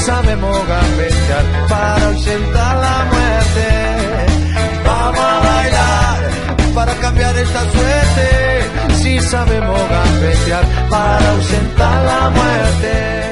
Sabemos gambetear para ausentar la muerte. Vamos a bailar para cambiar esta suerte. Si sabemos gambetear para ausentar la muerte.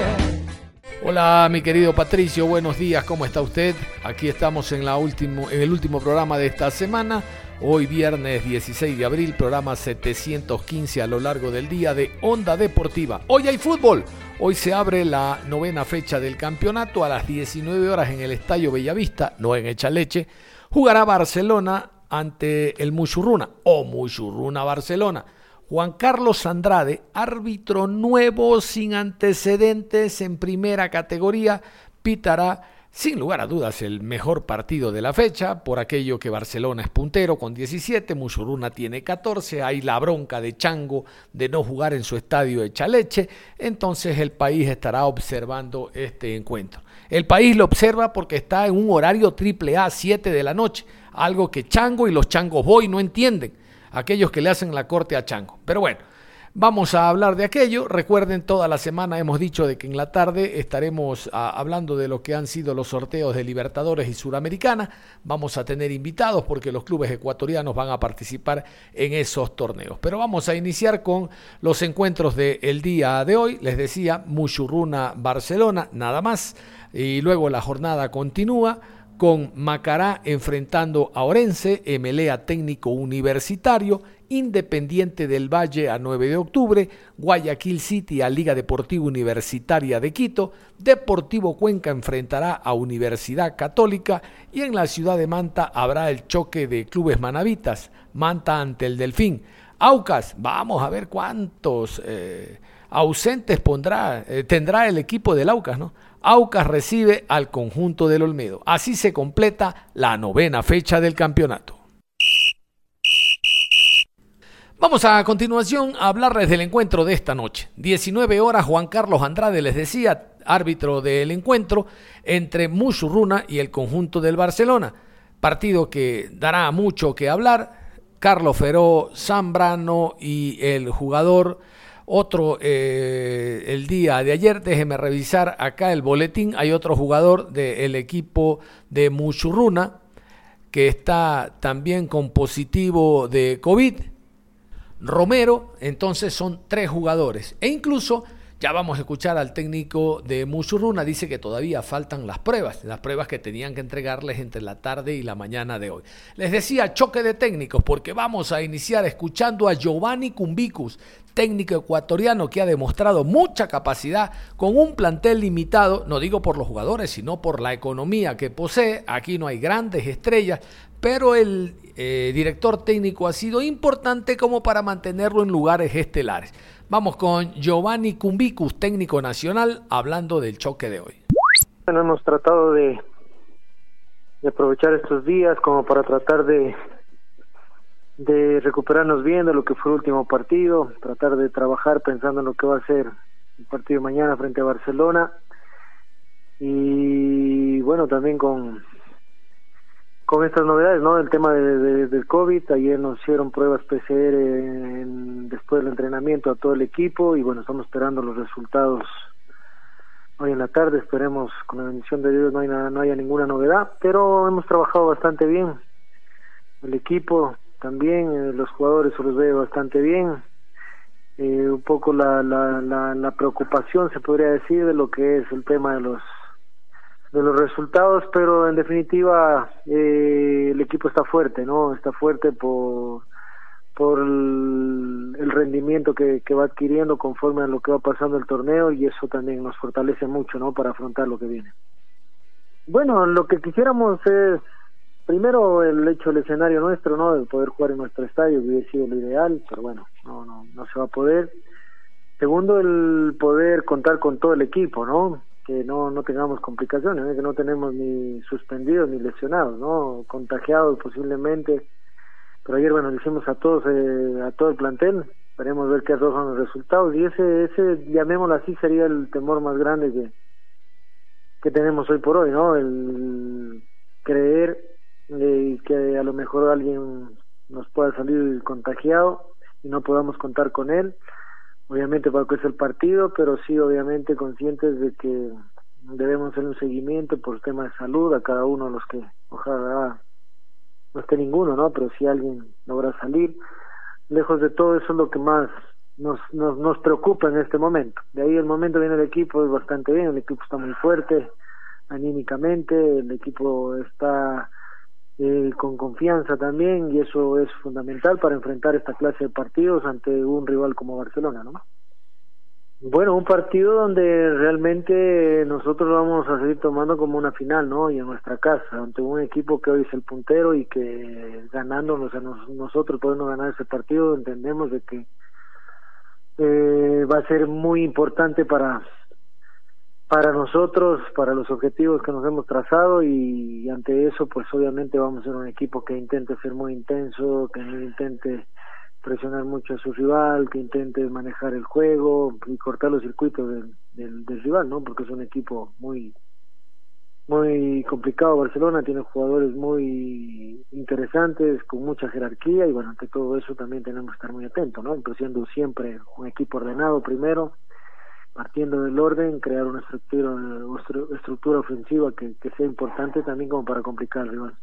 Hola mi querido Patricio, buenos días, ¿cómo está usted? Aquí estamos en, la último, en el último programa de esta semana. Hoy viernes 16 de abril, programa 715 a lo largo del día de Onda Deportiva. Hoy hay fútbol. Hoy se abre la novena fecha del campeonato a las 19 horas en el Estadio Bellavista, no en Echaleche. Jugará Barcelona ante el Muchurruna o Muchurruna Barcelona. Juan Carlos Andrade, árbitro nuevo sin antecedentes en primera categoría, pitará sin lugar a dudas, el mejor partido de la fecha, por aquello que Barcelona es puntero con 17, Musuruna tiene 14, hay la bronca de Chango de no jugar en su estadio de Chaleche, entonces el país estará observando este encuentro. El país lo observa porque está en un horario triple A, 7 de la noche, algo que Chango y los Changos Boy no entienden, aquellos que le hacen la corte a Chango. Pero bueno, Vamos a hablar de aquello. Recuerden, toda la semana hemos dicho de que en la tarde estaremos ah, hablando de lo que han sido los sorteos de Libertadores y Suramericana. Vamos a tener invitados porque los clubes ecuatorianos van a participar en esos torneos. Pero vamos a iniciar con los encuentros del día de hoy. Les decía, Muchurruna Barcelona, nada más. Y luego la jornada continúa con Macará enfrentando a Orense, Emelea técnico universitario Independiente del Valle a 9 de octubre, Guayaquil City a Liga Deportiva Universitaria de Quito, Deportivo Cuenca enfrentará a Universidad Católica y en la ciudad de Manta habrá el choque de clubes manavitas, Manta ante el Delfín. Aucas, vamos a ver cuántos eh, ausentes pondrá, eh, tendrá el equipo del Aucas, ¿no? Aucas recibe al conjunto del Olmedo. Así se completa la novena fecha del campeonato. Vamos a continuación a hablarles del encuentro de esta noche. 19 horas, Juan Carlos Andrade les decía, árbitro del encuentro entre Musurruna y el conjunto del Barcelona. Partido que dará mucho que hablar. Carlos Feró, Zambrano y el jugador, otro eh, el día de ayer, déjeme revisar acá el boletín, hay otro jugador del equipo de Musurruna que está también con positivo de COVID Romero, entonces son tres jugadores. E incluso ya vamos a escuchar al técnico de Musurruna, dice que todavía faltan las pruebas, las pruebas que tenían que entregarles entre la tarde y la mañana de hoy. Les decía choque de técnicos porque vamos a iniciar escuchando a Giovanni Cumbicus, técnico ecuatoriano que ha demostrado mucha capacidad con un plantel limitado, no digo por los jugadores, sino por la economía que posee. Aquí no hay grandes estrellas, pero el eh, director técnico ha sido importante como para mantenerlo en lugares estelares. Vamos con Giovanni Cumbicus, técnico nacional, hablando del choque de hoy. Bueno, hemos tratado de, de aprovechar estos días como para tratar de, de recuperarnos bien de lo que fue el último partido, tratar de trabajar pensando en lo que va a ser el partido mañana frente a Barcelona y bueno, también con con estas novedades, ¿no? El tema de, del COVID, ayer nos hicieron pruebas PCR después del entrenamiento a todo el equipo y bueno, estamos esperando los resultados hoy en la tarde, esperemos con la bendición de Dios no, hay no haya ninguna novedad, pero hemos trabajado bastante bien, el equipo también, eh, los jugadores se los ve bastante bien, eh, un poco la, la, la, la preocupación se podría decir de lo que es el tema de los de los resultados, pero en definitiva eh, el equipo está fuerte, ¿no? Está fuerte por por el, rendimiento que, que, va adquiriendo conforme a lo que va pasando el torneo y eso también nos fortalece mucho, ¿no? Para afrontar lo que viene. Bueno, lo que quisiéramos es primero el hecho del escenario nuestro, ¿no? De poder jugar en nuestro estadio hubiera sido lo ideal, pero bueno, no, no, no se va a poder. Segundo, el poder contar con todo el equipo, ¿no? Que no, no tengamos complicaciones, ¿eh? que no tenemos ni suspendidos ni lesionados, ¿no? Contagiados posiblemente. Pero ayer, bueno, le hicimos a todos, eh, a todo el plantel, esperemos ver qué son los resultados y ese, ese, llamémoslo así, sería el temor más grande que, que tenemos hoy por hoy, ¿no? El creer eh, que a lo mejor alguien nos pueda salir contagiado y no podamos contar con él. Obviamente para que es el partido, pero sí obviamente conscientes de que debemos hacer un seguimiento por tema de salud a cada uno de los que ojalá no esté ninguno, ¿no? Pero si alguien logra salir, lejos de todo eso es lo que más nos, nos, nos preocupa en este momento. De ahí el momento viene el equipo, es bastante bien, el equipo está muy fuerte anímicamente, el equipo está eh, con confianza también y eso es fundamental para enfrentar esta clase de partidos ante un rival como Barcelona, ¿no? Bueno, un partido donde realmente nosotros vamos a seguir tomando como una final, ¿no? Y en nuestra casa, ante un equipo que hoy es el puntero y que ganándonos a nosotros podemos ganar ese partido, entendemos de que eh, va a ser muy importante para para nosotros, para los objetivos que nos hemos trazado y, ante eso pues obviamente vamos a ser un equipo que intente ser muy intenso, que no intente presionar mucho a su rival, que intente manejar el juego y cortar los circuitos del, del, del rival, ¿no? Porque es un equipo muy muy complicado Barcelona, tiene jugadores muy interesantes, con mucha jerarquía y bueno, ante todo eso también tenemos que estar muy atentos, ¿no? Siendo siempre un equipo ordenado primero, partiendo del orden, crear una estructura, estructura ofensiva que, que sea importante también como para complicar al rival.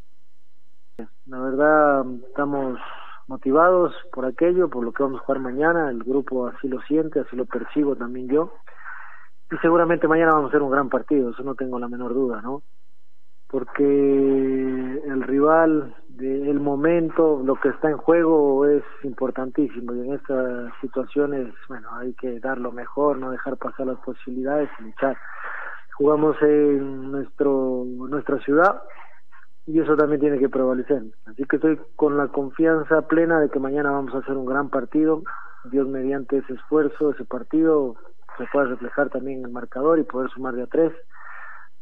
La verdad, estamos motivados por aquello, por lo que vamos a jugar mañana, el grupo así lo siente, así lo percibo también yo y seguramente mañana vamos a hacer un gran partido, eso no tengo la menor duda, ¿no? Porque el rival, el momento, lo que está en juego es importantísimo y en estas situaciones, bueno, hay que dar lo mejor, no dejar pasar las posibilidades y luchar. Jugamos en nuestro nuestra ciudad y eso también tiene que prevalecer. Así que estoy con la confianza plena de que mañana vamos a hacer un gran partido. Dios mediante ese esfuerzo, ese partido, se pueda reflejar también en el marcador y poder sumar de a tres.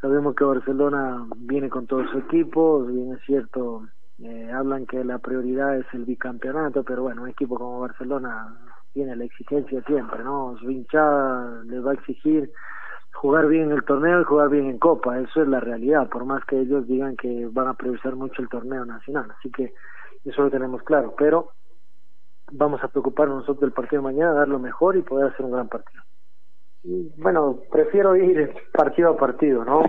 Sabemos que Barcelona viene con todo su equipo, bien es cierto, eh, hablan que la prioridad es el bicampeonato, pero bueno, un equipo como Barcelona tiene la exigencia siempre, ¿no? Su hinchada les va a exigir jugar bien el torneo y jugar bien en Copa, eso es la realidad, por más que ellos digan que van a priorizar mucho el torneo nacional, así que eso lo tenemos claro, pero vamos a preocuparnos nosotros del partido de mañana, dar lo mejor y poder hacer un gran partido. Bueno, prefiero ir partido a partido, ¿no?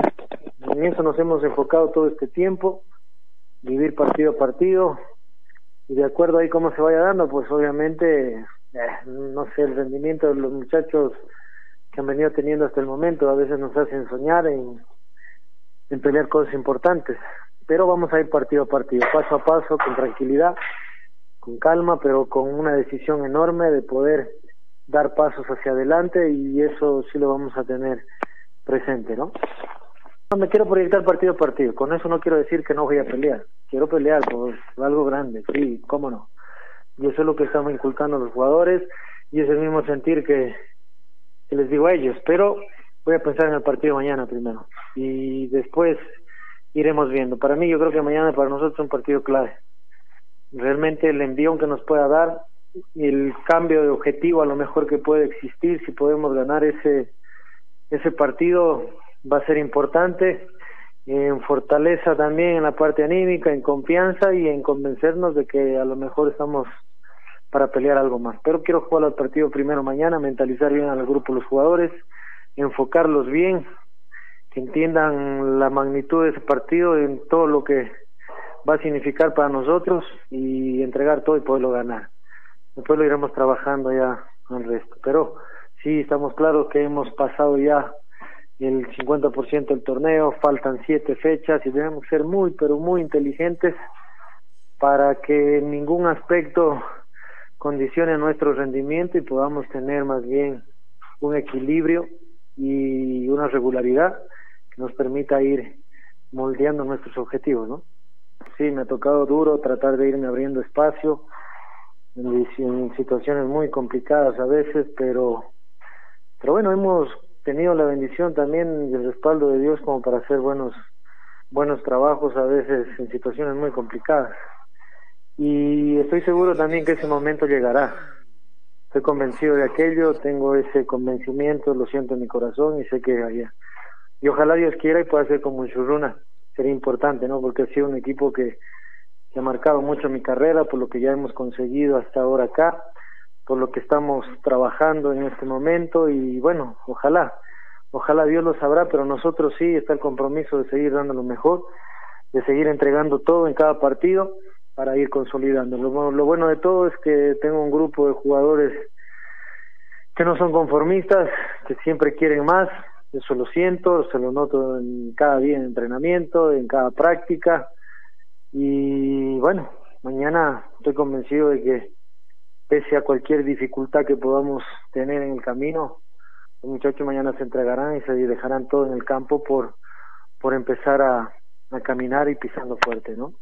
En eso nos hemos enfocado todo este tiempo, vivir partido a partido, y de acuerdo ahí cómo se vaya dando, pues obviamente, eh, no sé, el rendimiento de los muchachos que han venido teniendo hasta el momento a veces nos hacen soñar en, en pelear cosas importantes, pero vamos a ir partido a partido, paso a paso, con tranquilidad, con calma, pero con una decisión enorme de poder dar pasos hacia adelante y eso sí lo vamos a tener presente, ¿no? No me quiero proyectar partido a partido, con eso no quiero decir que no voy a pelear, quiero pelear por algo grande, sí, cómo no. Y eso es lo que estamos inculcando a los jugadores y es el mismo sentir que, les digo a ellos, pero voy a pensar en el partido mañana primero y después iremos viendo. Para mí yo creo que mañana para nosotros es un partido clave. Realmente el envío que nos pueda dar el cambio de objetivo a lo mejor que puede existir si podemos ganar ese ese partido va a ser importante en fortaleza también en la parte anímica en confianza y en convencernos de que a lo mejor estamos para pelear algo más. Pero quiero jugar al partido primero mañana mentalizar bien al grupo los jugadores enfocarlos bien que entiendan la magnitud de ese partido en todo lo que va a significar para nosotros y entregar todo y poderlo ganar después lo iremos trabajando ya el resto. Pero sí estamos claros que hemos pasado ya el 50% del torneo, faltan siete fechas y debemos ser muy, pero muy inteligentes para que en ningún aspecto condicione nuestro rendimiento y podamos tener más bien un equilibrio y una regularidad que nos permita ir moldeando nuestros objetivos, ¿no? Sí, me ha tocado duro tratar de irme abriendo espacio en, situaciones muy complicadas a veces, pero, pero bueno, hemos tenido la bendición también y el respaldo de Dios como para hacer buenos, buenos trabajos a veces en situaciones muy complicadas. Y estoy seguro también que ese momento llegará. Estoy convencido de aquello, tengo ese convencimiento, lo siento en mi corazón y sé que allá. Y ojalá Dios quiera y pueda ser como un Churruna. Sería importante, ¿no? Porque ha sido un equipo que, que ha marcado mucho mi carrera, por lo que ya hemos conseguido hasta ahora acá, por lo que estamos trabajando en este momento y bueno, ojalá, ojalá Dios lo sabrá, pero nosotros sí está el compromiso de seguir dando lo mejor, de seguir entregando todo en cada partido para ir consolidando. Lo, lo bueno de todo es que tengo un grupo de jugadores que no son conformistas, que siempre quieren más, eso lo siento, se lo noto en cada día en entrenamiento, en cada práctica, y bueno, mañana estoy convencido de que pese a cualquier dificultad que podamos tener en el camino, los muchachos mañana se entregarán y se dejarán todo en el campo por, por empezar a, a caminar y pisando fuerte, ¿no?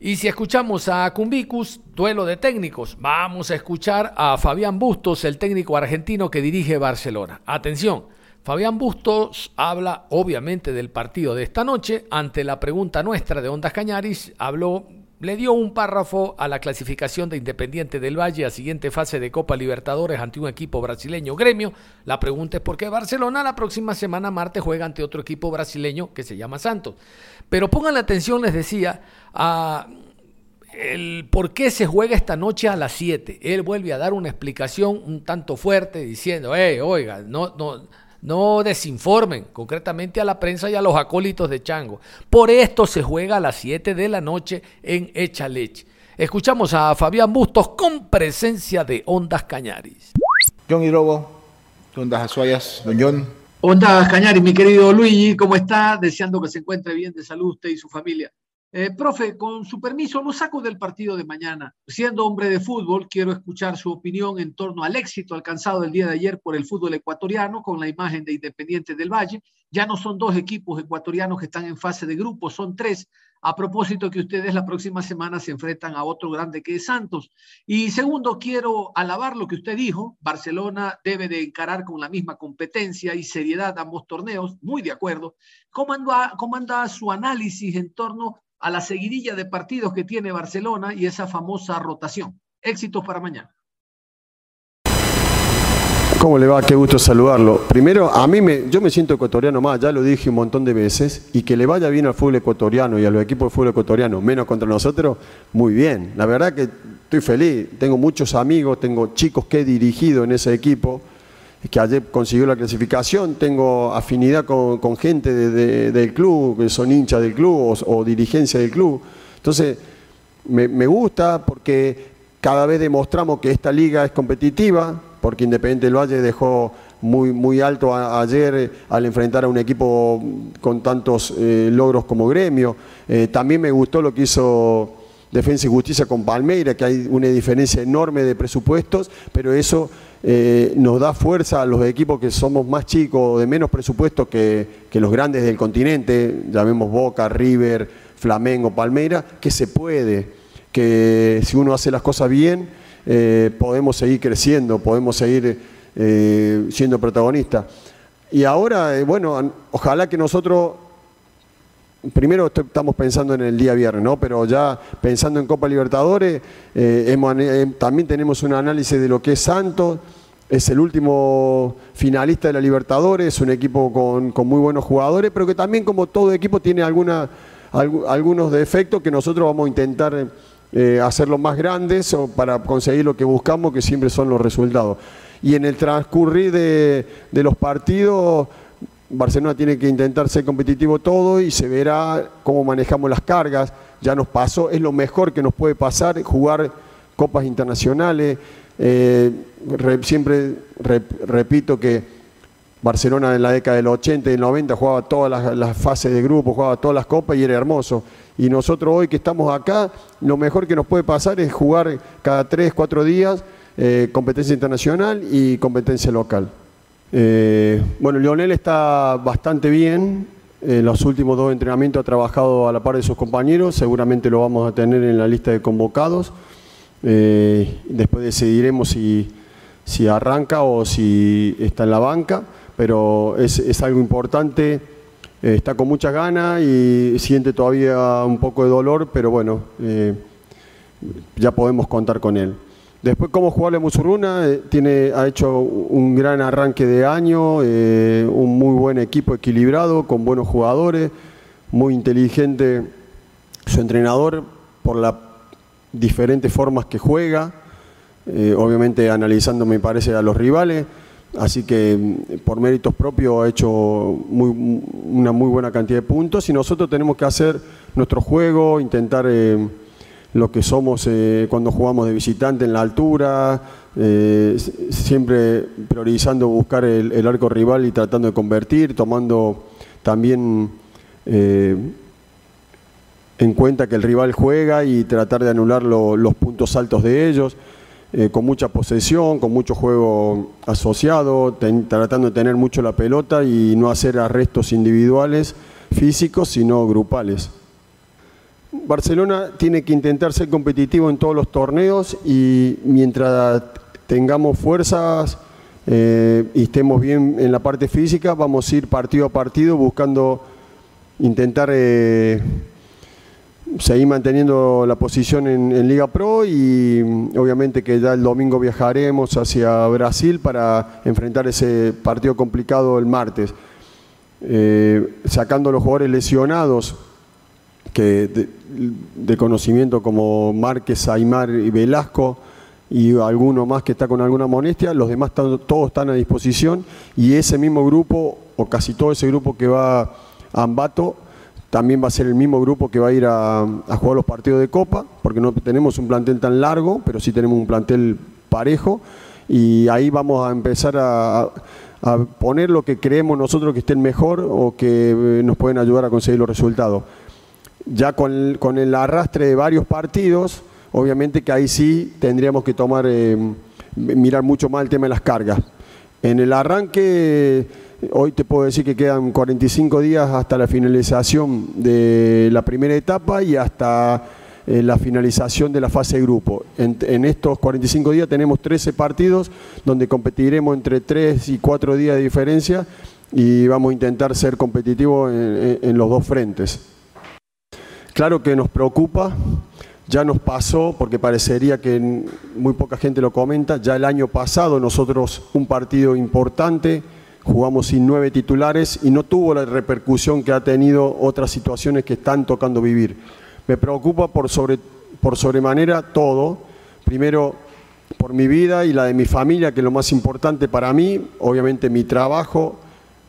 Y si escuchamos a Cumbicus, duelo de técnicos, vamos a escuchar a Fabián Bustos, el técnico argentino que dirige Barcelona. Atención, Fabián Bustos habla obviamente del partido de esta noche. Ante la pregunta nuestra de Ondas Cañaris, habló, le dio un párrafo a la clasificación de Independiente del Valle a siguiente fase de Copa Libertadores ante un equipo brasileño gremio. La pregunta es por qué Barcelona la próxima semana martes juega ante otro equipo brasileño que se llama Santos. Pero pongan la atención, les decía, a el por qué se juega esta noche a las 7. Él vuelve a dar una explicación un tanto fuerte diciendo, eh, oiga, no, no, no desinformen concretamente a la prensa y a los acólitos de Chango. Por esto se juega a las 7 de la noche en Echaleche. Escuchamos a Fabián Bustos con presencia de Ondas Cañaris. John Hidrobo, Ondas Azuayas, Don John. Ondas Cañaris, mi querido Luigi, ¿cómo está? Deseando que se encuentre bien de salud usted y su familia. Eh, profe, con su permiso, lo saco del partido de mañana. Siendo hombre de fútbol, quiero escuchar su opinión en torno al éxito alcanzado el día de ayer por el fútbol ecuatoriano con la imagen de Independiente del Valle. Ya no son dos equipos ecuatorianos que están en fase de grupo, son tres. A propósito que ustedes la próxima semana se enfrentan a otro grande que es Santos. Y segundo, quiero alabar lo que usted dijo. Barcelona debe de encarar con la misma competencia y seriedad ambos torneos. Muy de acuerdo. ¿Cómo anda, cómo anda su análisis en torno a la seguidilla de partidos que tiene Barcelona y esa famosa rotación. Éxitos para mañana. ¿Cómo le va? Qué gusto saludarlo. Primero, a mí me, yo me siento ecuatoriano más, ya lo dije un montón de veces, y que le vaya bien al fútbol ecuatoriano y a los equipos de fútbol ecuatoriano, menos contra nosotros, muy bien. La verdad que estoy feliz, tengo muchos amigos, tengo chicos que he dirigido en ese equipo, que ayer consiguió la clasificación, tengo afinidad con, gente del club, que son hinchas del club o, dirigencia del club. Entonces, me, gusta porque cada vez demostramos que esta liga es competitiva, porque Independiente del Valle dejó muy, muy alto ayer al enfrentar a un equipo con tantos eh, logros como gremio. Eh, también me gustó lo que hizo Defensa y Justicia con Palmeira, que hay una diferencia enorme de presupuestos, pero eso eh, nos da fuerza a los equipos que somos más chicos, de menos presupuesto que, los grandes del continente, llamemos Boca, River, Flamengo, Palmeira, que se puede, que si uno hace las cosas bien, eh, podemos seguir creciendo, podemos seguir eh, siendo protagonistas. Y ahora, bueno, ojalá que nosotros primero estamos pensando en el día viernes, ¿no? Pero ya pensando en Copa Libertadores, eh, eh, también tenemos un análisis de lo que es Santos. Es el último finalista de la Libertadores, es un equipo con, muy buenos jugadores, pero que también como todo equipo tiene algunos defectos que nosotros vamos a intentar eh, hacerlos más grandes para conseguir lo que buscamos, que siempre son los resultados. Y en el transcurrir de los partidos Barcelona tiene que intentar ser competitivo todo y se verá cómo manejamos las cargas. Ya nos pasó, es lo mejor que nos puede pasar, jugar copas internacionales. Eh, siempre repito que Barcelona en la década del 80 y del 90 jugaba todas las, fases de grupo, jugaba todas las copas y era hermoso. Y nosotros hoy que estamos acá, lo mejor que nos puede pasar es jugar cada 3, 4 días eh, competencia internacional y competencia local. Eh, bueno, Lionel está bastante bien. en los últimos dos entrenamientos ha trabajado a la par de sus compañeros, seguramente lo vamos a tener en la lista de convocados. Eh, después decidiremos si, si, arranca o si está en la banca, pero es, es algo importante, eh, está con muchas ganas y siente todavía un poco de dolor, pero bueno, ya podemos contar con él. Después, cómo jugarle a Musurruna, tiene, ha hecho un gran arranque de año, un muy buen equipo equilibrado, con buenos jugadores, muy inteligente su entrenador por la diferentes formas que juega, eh, obviamente analizando me parece a los rivales, así que mm, por méritos propios ha hecho una muy buena cantidad de puntos. Y nosotros tenemos que hacer nuestro juego, intentar eh, lo que somos eh, cuando jugamos de visitante en la altura, siempre priorizando buscar el, arco rival y tratando de convertir, tomando también en cuenta que el rival juega y tratar de anular los puntos altos de ellos, eh, con mucha posesión, con mucho juego asociado, tratando de tener mucho la pelota y no hacer arrestos individuales, físicos, sino grupales. Barcelona tiene que intentar ser competitivo en todos los torneos y mientras tengamos fuerzas eh, y estemos bien en la parte física, vamos a ir partido a partido buscando intentar... Eh, seguir manteniendo la posición en, Liga Pro y obviamente que ya el domingo viajaremos hacia Brasil para enfrentar ese partido complicado el martes. Eh, sacando los jugadores lesionados que de, conocimiento como Márquez, Aymar y Velasco y alguno más que está con alguna molestia, los demás todos están a disposición y ese mismo grupo o casi todo ese grupo que va a Ambato también va a ser el mismo grupo que va a ir a, jugar los partidos de Copa, porque no tenemos un plantel tan largo, pero sí tenemos un plantel parejo. Y ahí vamos a empezar a, poner lo que creemos nosotros que estén mejor o que eh, nos pueden ayudar a conseguir los resultados. Ya con el, arrastre de varios partidos, obviamente que ahí sí tendríamos que tomar, eh, mirar mucho más el tema de las cargas. En el arranque Hoy te puedo decir que quedan 45 días hasta la finalización de la primera etapa y hasta eh, la finalización de la fase de grupo. En, estos 45 días tenemos 13 partidos donde competiremos entre 3 y 4 días de diferencia y vamos a intentar ser competitivos en los dos frentes. Claro que nos preocupa, ya nos pasó, porque parecería que muy poca gente lo comenta, ya el año pasado nosotros un partido importante jugamos sin nueve titulares y no tuvo la repercusión que ha tenido otras situaciones que están tocando vivir. Me preocupa por, sobre, por sobremanera todo, primero por mi vida y la de mi familia, que es lo más importante para mí, obviamente mi trabajo,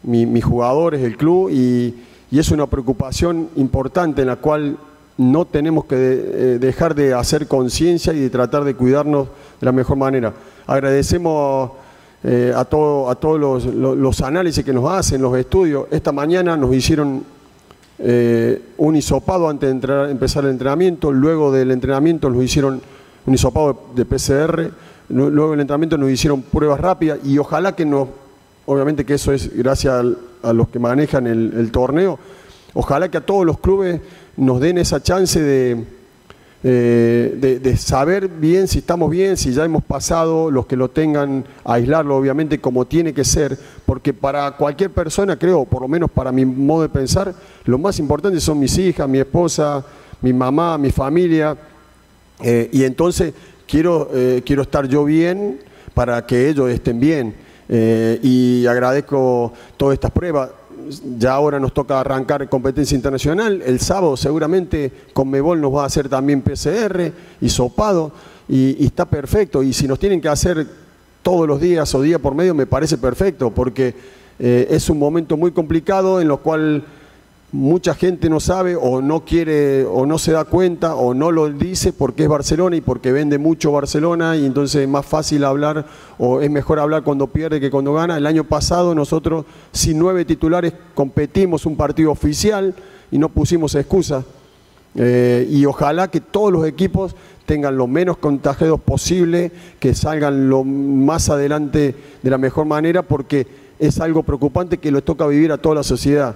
mis jugadores, el club, y, es una preocupación importante en la cual no tenemos que eh, dejar de hacer conciencia y de tratar de cuidarnos de la mejor manera. Agradecemos eh, a, todo, a todos los, análisis que nos hacen, los estudios. Esta mañana nos hicieron eh, un hisopado antes de empezar el entrenamiento, luego del entrenamiento nos hicieron un hisopado de PCR, luego del entrenamiento nos hicieron pruebas rápidas y ojalá que nos, obviamente que eso es gracias a, los que manejan el torneo, ojalá que a todos los clubes nos den esa chance de eh, de, saber bien si estamos bien, si ya hemos pasado, los que lo tengan, aislarlo obviamente como tiene que ser, porque para cualquier persona, creo, por lo menos para mi modo de pensar, lo más importante son mis hijas, mi esposa, mi mamá, mi familia, eh, y entonces quiero, eh, quiero estar yo bien para que ellos estén bien. Y agradezco todas estas pruebas ya ahora nos toca arrancar competencia internacional. El sábado seguramente Conmebol nos va a hacer también PCR y sopado y, está perfecto. Y si nos tienen que hacer todos los días o día por medio, me parece perfecto porque eh, es un momento muy complicado en lo cual mucha gente no sabe o no quiere o no se da cuenta o no lo dice porque es Barcelona y porque vende mucho Barcelona y entonces es más fácil hablar o es mejor hablar cuando pierde que cuando gana. El año pasado nosotros sin nueve titulares competimos un partido oficial y no pusimos excusa. Eh, y ojalá que todos los equipos tengan lo menos contagiados posible, que salgan lo más adelante de la mejor manera porque es algo preocupante que les toca vivir a toda la sociedad.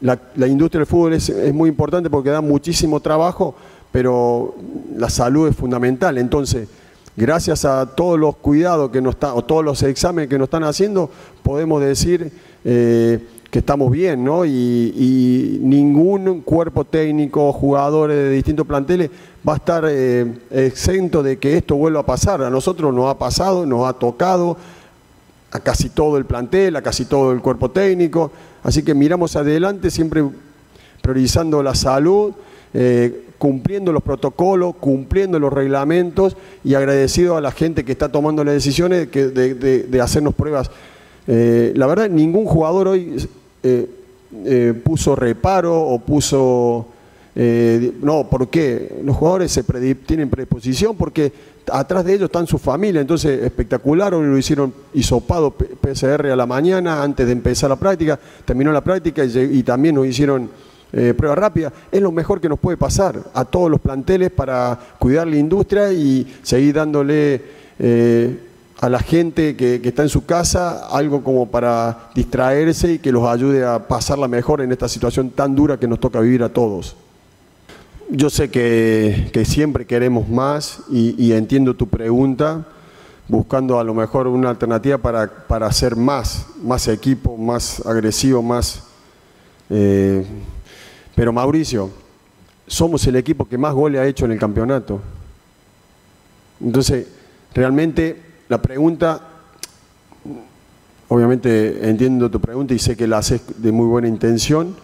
La, industria del fútbol es, muy importante porque da muchísimo trabajo, pero la salud es fundamental. Entonces, gracias a todos los cuidados que nos está, o todos los exámenes que nos están haciendo, podemos decir eh, que estamos bien, ¿no? Y, ningún cuerpo técnico, jugadores de distintos planteles va a estar eh, exento de que esto vuelva a pasar. A nosotros nos ha pasado, nos ha tocado a casi todo el plantel, a casi todo el cuerpo técnico. Así que miramos adelante siempre priorizando la salud, eh, cumpliendo los protocolos, cumpliendo los reglamentos y agradecido a la gente que está tomando las decisiones de, hacernos pruebas. Eh, la verdad, ningún jugador hoy eh, puso reparo o puso... no, ¿por qué? Los jugadores se tienen predisposición porque atrás de ellos están su familia, entonces espectacular, hoy lo hicieron hisopado PCR a la mañana antes de empezar la práctica, terminó la práctica y, también nos hicieron eh, prueba rápida, es lo mejor que nos puede pasar a todos los planteles para cuidar la industria y seguir dándole eh, a la gente que, que, está en su casa algo como para distraerse y que los ayude a pasarla mejor en esta situación tan dura que nos toca vivir a todos. Yo sé que, siempre queremos más y, entiendo tu pregunta, buscando a lo mejor una alternativa para, para hacer más, más equipo, más agresivo, más... Eh, pero Mauricio, somos el equipo que más goles ha hecho en el campeonato. Entonces, realmente la pregunta, obviamente entiendo tu pregunta y sé que la haces de muy buena intención.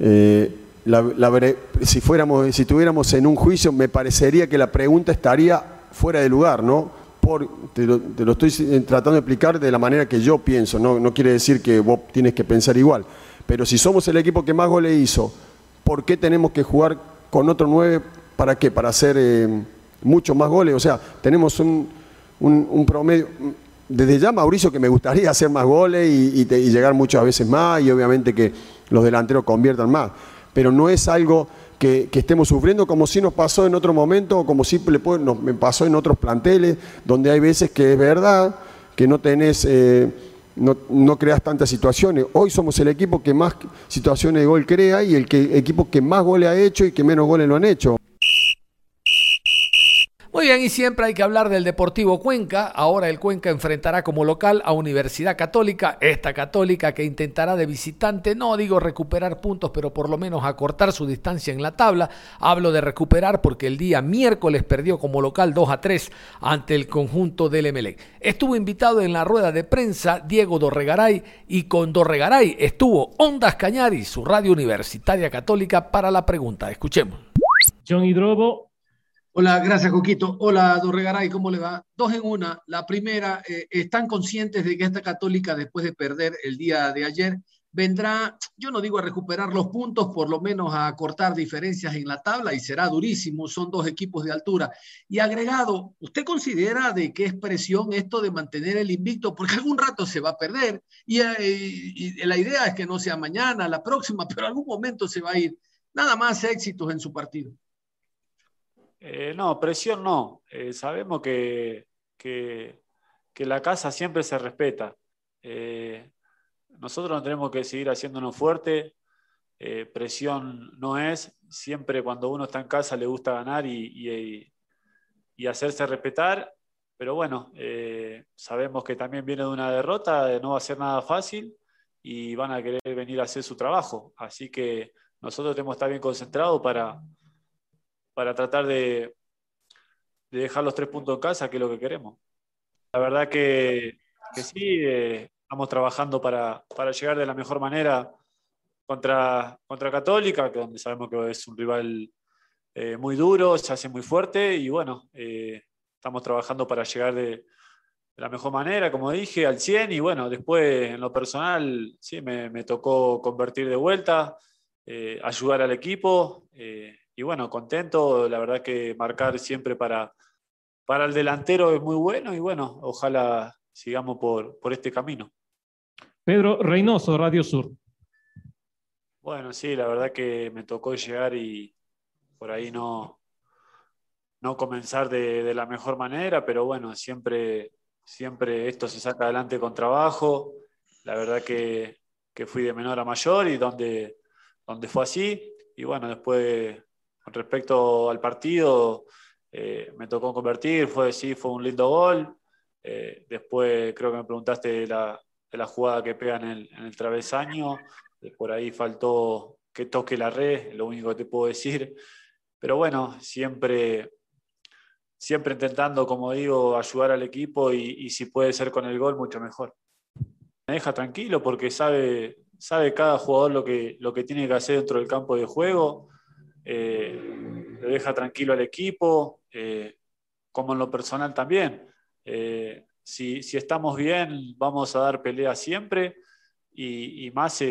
Eh, si, fuéramos, si estuviéramos en un juicio, me parecería que la pregunta estaría fuera de lugar, ¿no? Por, te, lo, estoy tratando de explicar de la manera que yo pienso, ¿no? quiere decir que vos tienes que pensar igual. Pero si somos el equipo que más goles hizo, ¿por qué tenemos que jugar con otro 9? ¿Para qué? Para hacer eh, muchos más goles. O sea, tenemos un, promedio. Desde ya, Mauricio, que me gustaría hacer más goles y llegar muchas veces más y obviamente que los delanteros conviertan más pero no es algo que, estemos sufriendo como si nos pasó en otro momento o como si nos, me pasó en otros planteles, donde hay veces que es verdad que no tenés, eh, no, creas tantas situaciones. Hoy somos el equipo que más situaciones de gol crea y el que, equipo que más goles ha hecho y que menos goles lo han hecho. Muy bien, y siempre hay que hablar del Deportivo Cuenca. Ahora el Cuenca enfrentará como local a Universidad Católica, esta católica que intentará de visitante, no digo recuperar puntos, pero por lo menos acortar su distancia en la tabla. Hablo de recuperar porque el día miércoles perdió como local 2 a 3 ante el conjunto del Emelec. Estuvo invitado en la rueda de prensa Diego Dorregaray y con Dorregaray estuvo Ondas Cañari, su radio universitaria católica, para la pregunta. Escuchemos. John Hidrobo Hola, gracias, Coquito. Hola, Dorregaray, ¿cómo le va? Dos en una. La primera, eh, ¿están conscientes de que esta católica, después de perder el día de ayer, vendrá, yo no digo a recuperar los puntos, por lo menos a cortar diferencias en la tabla y será durísimo, son dos equipos de altura. Y agregado, ¿usted considera de qué es presión esto de mantener el invicto? Porque algún rato se va a perder y, eh, y la idea es que no sea mañana, la próxima, pero algún momento se va a ir. Nada más éxitos en su partido. Eh, no, presión no. Eh, sabemos que, la casa siempre se respeta. Eh, nosotros no tenemos que seguir haciéndonos fuerte. presión no es. Siempre cuando uno está en casa le gusta ganar y, y hacerse respetar. Pero bueno, sabemos que también viene de una derrota, no va a ser nada fácil y van a querer venir a hacer su trabajo. Así que nosotros tenemos que estar bien concentrados para, para tratar de, dejar los tres puntos en casa, que es lo que queremos. La verdad que, sí, eh, estamos trabajando para, llegar de la mejor manera contra, contra Católica, que donde sabemos que es un rival eh, muy duro, se hace muy fuerte y bueno, eh, estamos trabajando para llegar de, la mejor manera, como dije, al 100 y bueno, después en lo personal sí, me tocó convertir de vuelta, ayudar al equipo y bueno, contento, la verdad que marcar siempre para, para el delantero es muy bueno y bueno, ojalá sigamos por, por este camino. Pedro Reynoso, Radio Sur. Bueno, sí, la verdad que me tocó llegar y por ahí no, no comenzar de, la mejor manera, pero bueno, siempre, siempre esto se saca adelante con trabajo. La verdad que, que fui de menor a mayor y donde donde fue así. Y bueno, después, con respecto al partido, eh, me tocó convertir, fue sí, fue un lindo gol. Eh, después creo que me preguntaste de la, la jugada que pega en el, travesaño. Por ahí faltó que toque la red, lo único que te puedo decir. Pero bueno, siempre, siempre intentando, como digo, ayudar al equipo y, y si puede ser con el gol, mucho mejor. Me deja tranquilo porque sabe, sabe cada jugador lo que, lo que tiene que hacer dentro del campo de juego, eh, le deja tranquilo al equipo, eh, como en lo personal también. Eh, si, si, estamos bien, vamos a dar pelea siempre y, más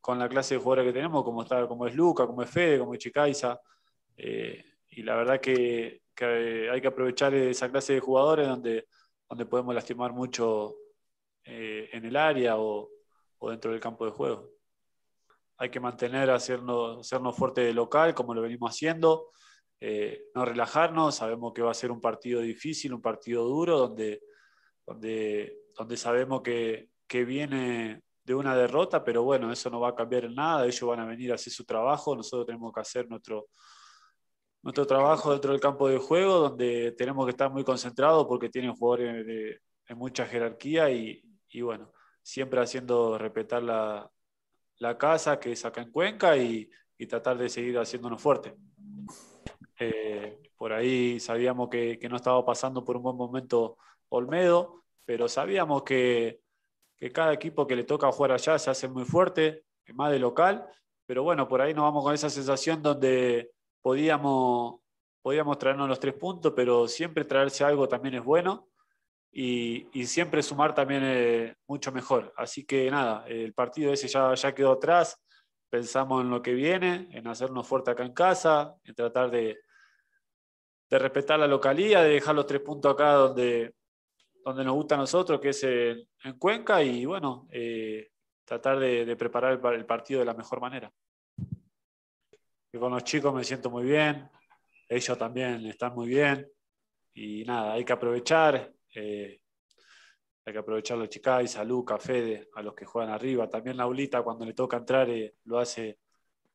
con la clase de jugadores que tenemos, como, está, como es Luca, como es Fede, como es Chicaiza. y la verdad que, que, hay que aprovechar esa clase de jugadores donde, donde podemos lastimar mucho en el área o, dentro del campo de juego. Hay que mantener, hacernos, hacernos fuerte de local, como lo venimos haciendo, eh, no relajarnos, sabemos que va a ser un partido difícil, un partido duro, donde, donde, donde sabemos que, que viene de una derrota, pero bueno, eso no va a cambiar en nada, ellos van a venir a hacer su trabajo, nosotros tenemos que hacer nuestro, nuestro trabajo dentro del campo de juego, donde tenemos que estar muy concentrados porque tienen jugadores de, de mucha jerarquía y, y, bueno, siempre haciendo respetar la, la, casa que es acá en Cuenca y, tratar de seguir haciéndonos fuerte. Eh, por ahí sabíamos que, no estaba pasando por un buen momento Olmedo, pero sabíamos que, que, cada equipo que le toca jugar allá se hace muy fuerte, más de local, pero bueno, por ahí nos vamos con esa sensación donde podíamos, podíamos traernos los tres puntos, pero siempre traerse algo también es bueno y, siempre sumar también eh, mucho mejor. Así que nada, el partido ese ya, ya quedó atrás, pensamos en lo que viene, en hacernos fuerte acá en casa, en tratar de, de respetar la localía, de dejar los tres puntos acá donde, donde nos gusta a nosotros, que es en, Cuenca, y bueno, eh, tratar de, de, preparar el, el, partido de la mejor manera. Y con los chicos me siento muy bien, ellos también están muy bien, y nada, hay que aprovechar, eh, hay que aprovechar los chicais, a Luca, a Fede, a los que juegan arriba. También Laulita cuando le toca entrar eh, lo, hace,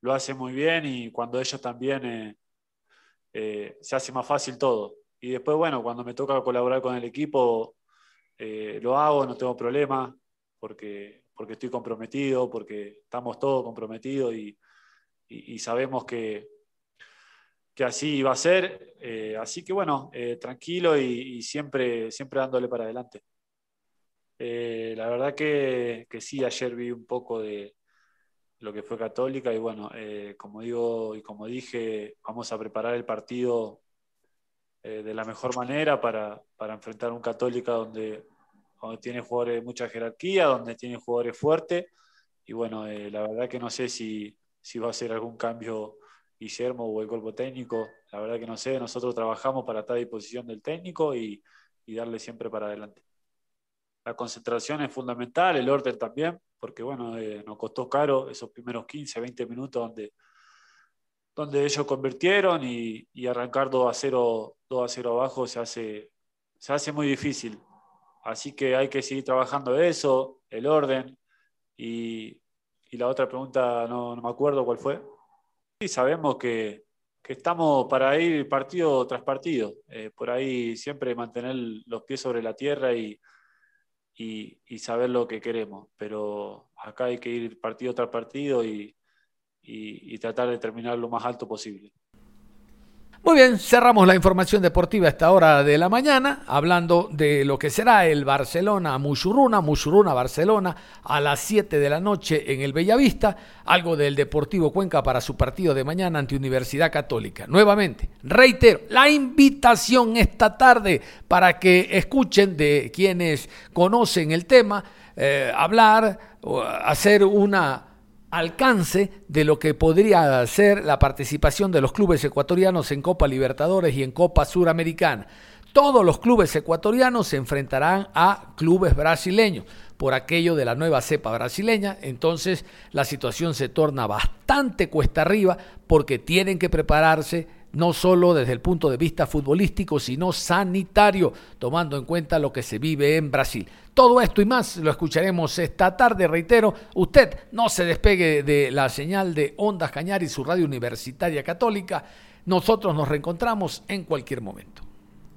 lo hace muy bien y cuando ellos también eh, se hace más fácil todo. Y después, bueno, cuando me toca colaborar con el equipo, lo hago, no tengo problema, porque, porque estoy comprometido, porque estamos todos comprometidos y sabemos que, que así iba a ser. Eh, así que bueno, eh, tranquilo y, siempre, siempre dándole para adelante. Eh, la verdad que, que, sí, ayer vi un poco de lo que fue Católica y bueno, como digo y como dije, vamos a preparar el partido de la mejor manera para, para, enfrentar un Católica donde, donde tiene jugadores de mucha jerarquía, donde tiene jugadores fuertes y bueno, la verdad que no sé si, si va a ser algún cambio Guillermo o el cuerpo técnico, la verdad que no sé, nosotros trabajamos para estar a disposición del técnico y, y, darle siempre para adelante. La concentración es fundamental, el orden también, porque bueno, eh, nos costó caro esos primeros 15, 20 minutos donde, donde ellos convirtieron y, y arrancar 2 a, 0, 2 a 0 abajo se hace, se hace muy difícil. Así que hay que seguir trabajando eso, el orden. Y, y la otra pregunta no, no me acuerdo cuál fue. Sí, sabemos que, que, estamos para ir partido tras partido, eh, por ahí siempre mantener los pies sobre la tierra y, y, y, saber lo que queremos, pero acá hay que ir partido tras partido y, y tratar de terminar lo más alto posible. Muy bien, cerramos la información deportiva a esta hora de la mañana, hablando de lo que será el Barcelona Muchurruna, Muchurruna Barcelona, a las 7 de la noche en el Bellavista, algo del Deportivo Cuenca para su partido de mañana ante Universidad Católica. Nuevamente, reitero, la invitación esta tarde para que escuchen de quienes conocen el tema, eh, hablar, hacer una alcance de lo que podría ser la participación de los clubes ecuatorianos en Copa Libertadores y en Copa Suramericana. Todos los clubes ecuatorianos se enfrentarán a clubes brasileños por aquello de la nueva cepa brasileña, entonces la situación se torna bastante cuesta arriba porque tienen que prepararse no solo desde el punto de vista futbolístico, sino sanitario, tomando en cuenta lo que se vive en Brasil. Todo esto y más lo escucharemos esta tarde, reitero, usted no se despegue de la señal de Ondas Cañar y su radio universitaria católica, nosotros nos reencontramos en cualquier momento.